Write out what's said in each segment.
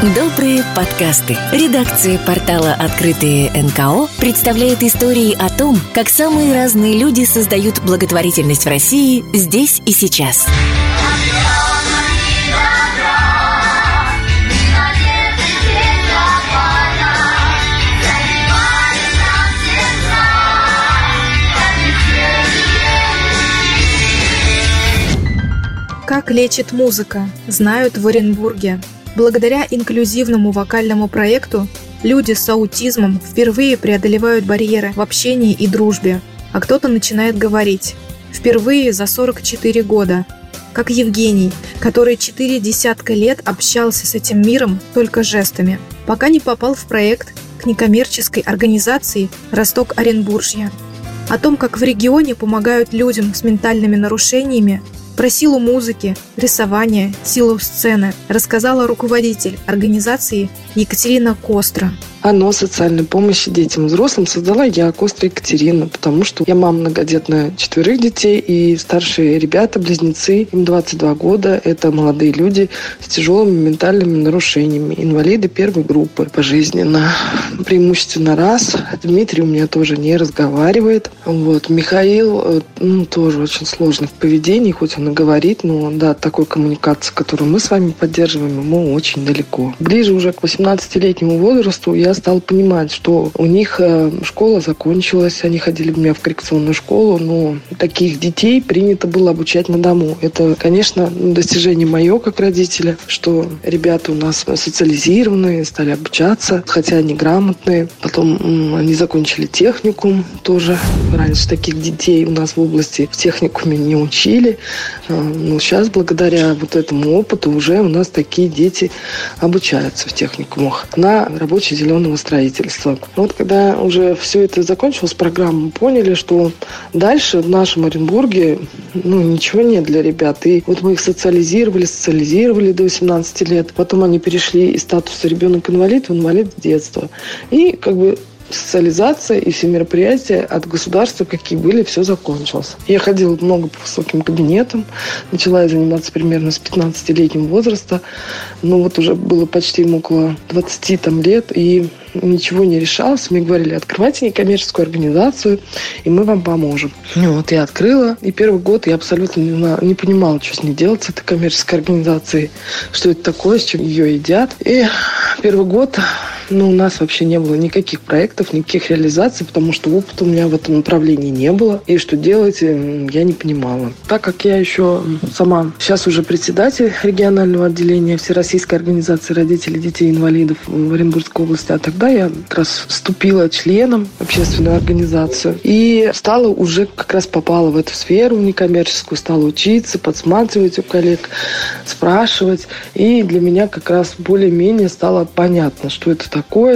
Добрые подкасты. Редакция портала «Открытые НКО» представляет истории о том, как самые разные люди создают благотворительность в России здесь и сейчас. Как лечит музыка, знают в Оренбурге. Благодаря инклюзивному вокальному проекту люди с аутизмом впервые преодолевают барьеры в общении и дружбе, а кто-то начинает говорить. Впервые за 44 года. Как Евгений, который четыре десятка лет общался с этим миром только жестами, пока не попал в проект к некоммерческой организации «Росток Оренбуржья». О том, как в регионе помогают людям с ментальными нарушениями, про силу музыки, рисования, силу сцены рассказала руководитель организации Екатерина Костра оно социальной помощи детям взрослым создала я, Костра Екатерина, потому что я мама многодетная четверых детей, и старшие ребята, близнецы, им 22 года, это молодые люди с тяжелыми ментальными нарушениями, инвалиды первой группы пожизненно. Преимущественно раз. Дмитрий у меня тоже не разговаривает. Вот. Михаил э, ну, тоже очень сложный в поведении, хоть он и говорит, но да, такой коммуникации, которую мы с вами поддерживаем, ему очень далеко. Ближе уже к 18-летнему возрасту я стала понимать, что у них э, школа закончилась, они ходили у меня в коррекционную школу, но таких детей принято было обучать на дому. Это, конечно, достижение мое как родителя, что ребята у нас социализированные, стали обучаться, хотя они грамотные. Потом они закончили техникум тоже. Раньше таких детей у нас в области в техникуме не учили. А, но сейчас, благодаря вот этому опыту, уже у нас такие дети обучаются в техникумах на рабочей зеленой зеленого строительства. Вот когда уже все это закончилось, программа, мы поняли, что дальше в нашем Оренбурге ну, ничего нет для ребят. И вот мы их социализировали, социализировали до 18 лет. Потом они перешли из статуса ребенок-инвалид в инвалид с детства. И как бы социализация и все мероприятия от государства, какие были, все закончилось. Я ходила много по высоким кабинетам, начала я заниматься примерно с 15-летнего возраста, но вот уже было почти около 20 там, лет, и ничего не решалось. Мне говорили, открывайте некоммерческую организацию, и мы вам поможем. Ну, вот я открыла, и первый год я абсолютно не, не понимала, что с ней делать, с этой коммерческой организацией, что это такое, с чем ее едят. И первый год ну, у нас вообще не было никаких проектов, никаких реализаций, потому что опыта у меня в этом направлении не было. И что делать, я не понимала. Так как я еще сама сейчас уже председатель регионального отделения Всероссийской организации родителей детей-инвалидов в Оренбургской области, а тогда я как раз вступила членом в общественную организацию и стала уже как раз попала в эту сферу некоммерческую, стала учиться, подсматривать у коллег, спрашивать. И для меня как раз более-менее стало понятно, что это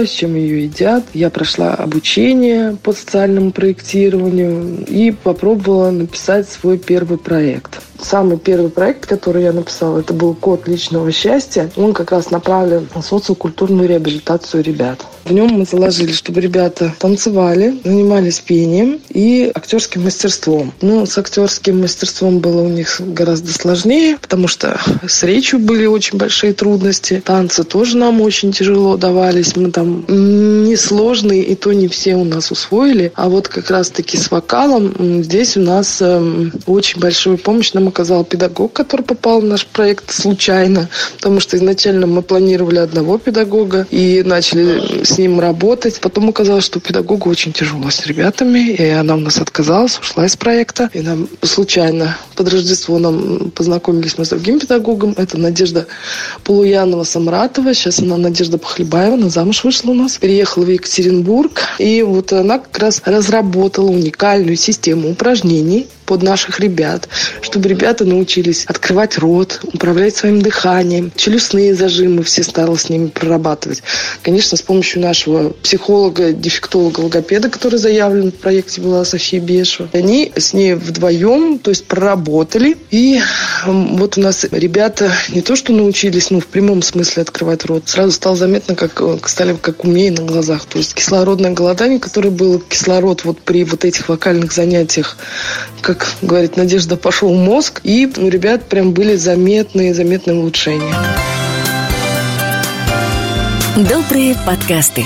с чем ее едят. Я прошла обучение по социальному проектированию и попробовала написать свой первый проект самый первый проект, который я написала, это был «Код личного счастья». Он как раз направлен на социокультурную реабилитацию ребят. В нем мы заложили, чтобы ребята танцевали, занимались пением и актерским мастерством. Ну, с актерским мастерством было у них гораздо сложнее, потому что с речью были очень большие трудности. Танцы тоже нам очень тяжело давались. Мы там несложные, и то не все у нас усвоили. А вот как раз-таки с вокалом здесь у нас э, очень большую помощь нам оказал педагог, который попал в наш проект случайно, потому что изначально мы планировали одного педагога и начали с ним работать. Потом оказалось, что педагогу очень тяжело с ребятами, и она у нас отказалась, ушла из проекта. И нам случайно под Рождество нам познакомились мы с другим педагогом. Это Надежда Полуянова-Самратова. Сейчас она Надежда Похлебаева, она замуж вышла у нас. Переехала в Екатеринбург. И вот она как раз разработала уникальную систему упражнений под наших ребят, чтобы ребята научились открывать рот, управлять своим дыханием, челюстные зажимы все стала с ними прорабатывать. Конечно, с помощью нашего психолога, дефектолога, логопеда, который заявлен в проекте была София Бешева. Они с ней вдвоем, то есть проработали. И вот у нас ребята не то, что научились, ну, в прямом смысле открывать рот, сразу стало заметно, как стали как умнее на глазах. То есть кислородное голодание, которое было, кислород вот при вот этих вокальных занятиях, как говорит Надежда, пошел мозг, и у ребят прям были заметные, заметные улучшения. Добрые подкасты.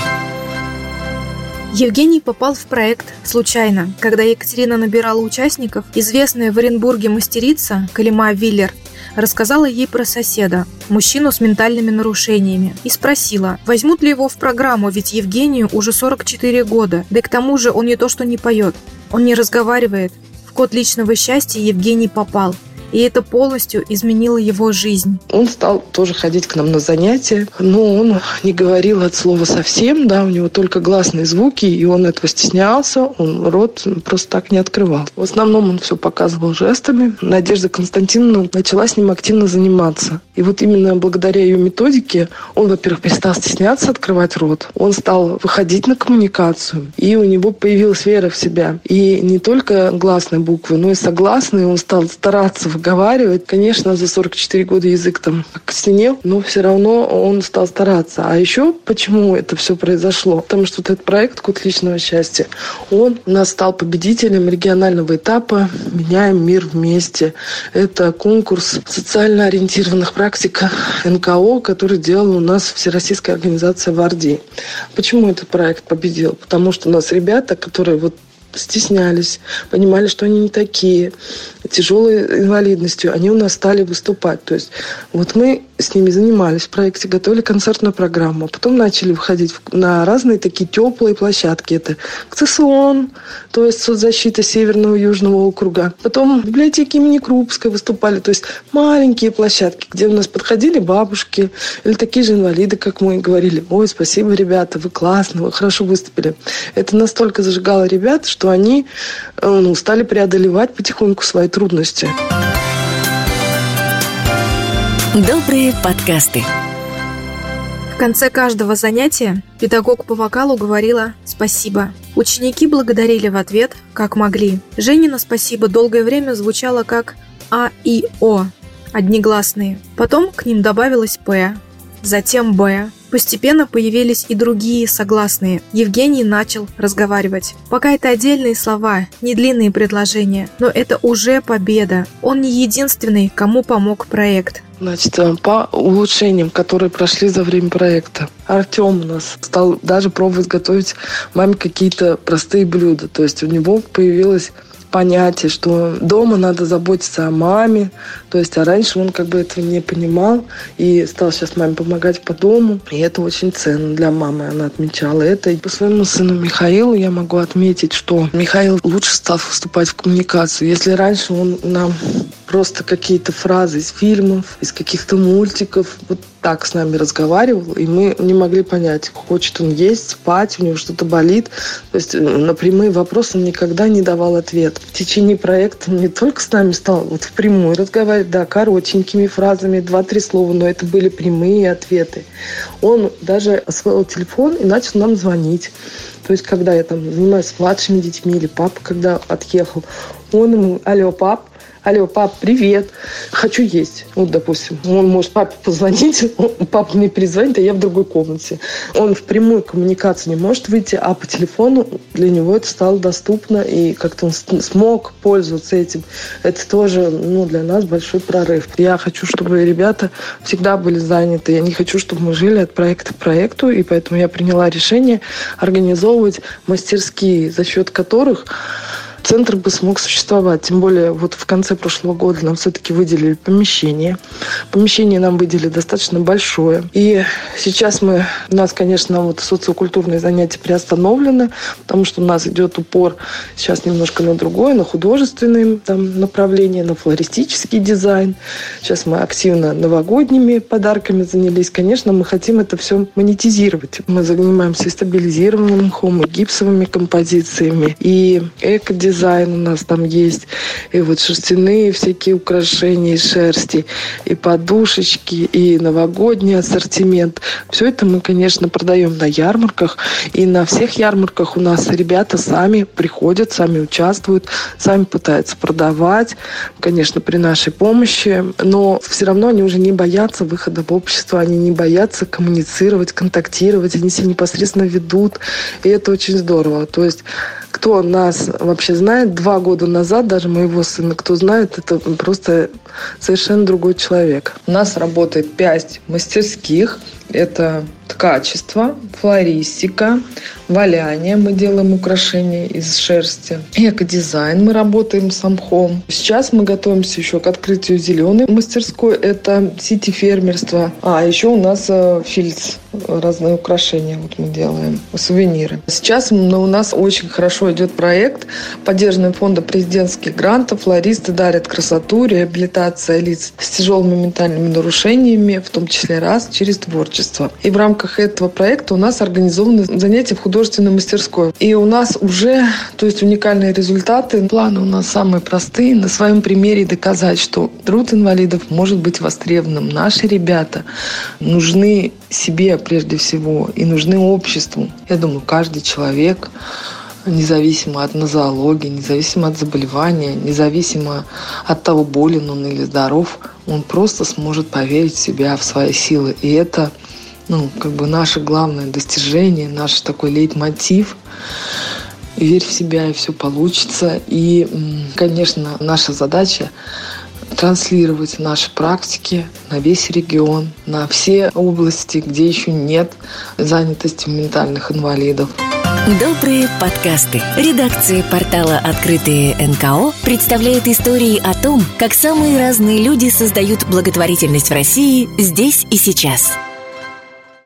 Евгений попал в проект случайно. Когда Екатерина набирала участников, известная в Оренбурге мастерица Калима Виллер рассказала ей про соседа, мужчину с ментальными нарушениями, и спросила, возьмут ли его в программу, ведь Евгению уже 44 года, да и к тому же он не то что не поет, он не разговаривает. Код личного счастья Евгений попал – и это полностью изменило его жизнь. Он стал тоже ходить к нам на занятия, но он не говорил от слова совсем, да, у него только гласные звуки, и он этого стеснялся, он рот просто так не открывал. В основном он все показывал жестами. Надежда Константиновна начала с ним активно заниматься. И вот именно благодаря ее методике он, во-первых, перестал стесняться открывать рот, он стал выходить на коммуникацию, и у него появилась вера в себя. И не только гласные буквы, но и согласные, он стал стараться выговаривать. Конечно, за 44 года язык там окостенел, но все равно он стал стараться. А еще почему это все произошло? Потому что вот этот проект «Код личного счастья», он у нас стал победителем регионального этапа «Меняем мир вместе». Это конкурс социально ориентированных практик НКО, который делала у нас Всероссийская организация «Варди». Почему этот проект победил? Потому что у нас ребята, которые вот стеснялись, понимали, что они не такие, тяжелой инвалидностью, они у нас стали выступать. То есть вот мы с ними занимались в проекте, готовили концертную программу, потом начали выходить на разные такие теплые площадки. Это КЦСОН, то есть соцзащита Северного и Южного округа. Потом в библиотеке имени Крупской выступали, то есть маленькие площадки, где у нас подходили бабушки или такие же инвалиды, как мы, говорили, ой, спасибо, ребята, вы классно, вы хорошо выступили. Это настолько зажигало ребят, что они э, ну, стали преодолевать потихоньку свои трудности. Добрые подкасты. В конце каждого занятия педагог по вокалу говорила «спасибо». Ученики благодарили в ответ, как могли. Женина «спасибо» долгое время звучало как «а» и «о», однигласные. Потом к ним добавилось «п», затем «б», Постепенно появились и другие согласные. Евгений начал разговаривать. Пока это отдельные слова, не длинные предложения, но это уже победа. Он не единственный, кому помог проект. Значит, э, по улучшениям, которые прошли за время проекта. Артем у нас стал даже пробовать готовить маме какие-то простые блюда. То есть у него появилась понятие, что дома надо заботиться о маме. То есть, а раньше он как бы этого не понимал и стал сейчас маме помогать по дому. И это очень ценно для мамы. Она отмечала это. И по своему сыну Михаилу я могу отметить, что Михаил лучше стал вступать в коммуникацию. Если раньше он нам просто какие-то фразы из фильмов, из каких-то мультиков, вот так с нами разговаривал, и мы не могли понять, хочет он есть, спать, у него что-то болит. То есть э, на прямые вопросы он никогда не давал ответ. В течение проекта он не только с нами стал вот впрямую разговаривать, да, коротенькими фразами, два-три слова, но это были прямые ответы. Он даже освоил телефон и начал нам звонить. То есть, когда я там занимаюсь с младшими детьми или папа, когда отъехал, он ему, алло, пап, алло, пап, привет, хочу есть. Вот, допустим, он может папе позвонить, папа мне перезвонит, а я в другой комнате. Он в прямую коммуникацию не может выйти, а по телефону для него это стало доступно, и как-то он смог пользоваться этим. Это тоже ну, для нас большой прорыв. Я хочу, чтобы ребята всегда были заняты. Я не хочу, чтобы мы жили от проекта к проекту, и поэтому я приняла решение организовывать мастерские, за счет которых центр бы смог существовать. Тем более вот в конце прошлого года нам все-таки выделили помещение. Помещение нам выделили достаточно большое. И сейчас мы, у нас, конечно, вот социокультурные занятия приостановлены, потому что у нас идет упор сейчас немножко на другое, на художественные там, направления, на флористический дизайн. Сейчас мы активно новогодними подарками занялись. Конечно, мы хотим это все монетизировать. Мы занимаемся стабилизированным мхом, и гипсовыми композициями, и эко-дизайном, дизайн у нас там есть, и вот шерстяные всякие украшения из шерсти, и подушечки, и новогодний ассортимент. Все это мы, конечно, продаем на ярмарках, и на всех ярмарках у нас ребята сами приходят, сами участвуют, сами пытаются продавать, конечно, при нашей помощи, но все равно они уже не боятся выхода в общество, они не боятся коммуницировать, контактировать, они себя непосредственно ведут, и это очень здорово. То есть кто нас вообще знает, два года назад, даже моего сына, кто знает, это просто совершенно другой человек. У нас работает пять мастерских. Это ткачество, флористика, валяние. Мы делаем украшения из шерсти. Эко-дизайн. Мы работаем с мхом. Сейчас мы готовимся еще к открытию зеленой мастерской. Это сити-фермерство. А еще у нас э, фильц разные украшения вот мы делаем, сувениры. Сейчас у нас очень хорошо идет проект поддержанный фонда президентских грантов. Флористы дарят красоту, реабилитация лиц с тяжелыми ментальными нарушениями, в том числе раз через творчество. И в рамках этого проекта у нас организованы занятия в художественной мастерской. И у нас уже, то есть уникальные результаты. Планы у нас самые простые. На своем примере доказать, что труд инвалидов может быть востребованным. Наши ребята нужны себе прежде всего и нужны обществу. Я думаю, каждый человек независимо от нозологии, независимо от заболевания, независимо от того, болен он или здоров, он просто сможет поверить в себя, в свои силы. И это ну, как бы наше главное достижение, наш такой лейтмотив. Верь в себя, и все получится. И, конечно, наша задача транслировать наши практики на весь регион, на все области, где еще нет занятости ментальных инвалидов. Добрые подкасты. Редакция портала «Открытые НКО» представляет истории о том, как самые разные люди создают благотворительность в России здесь и сейчас –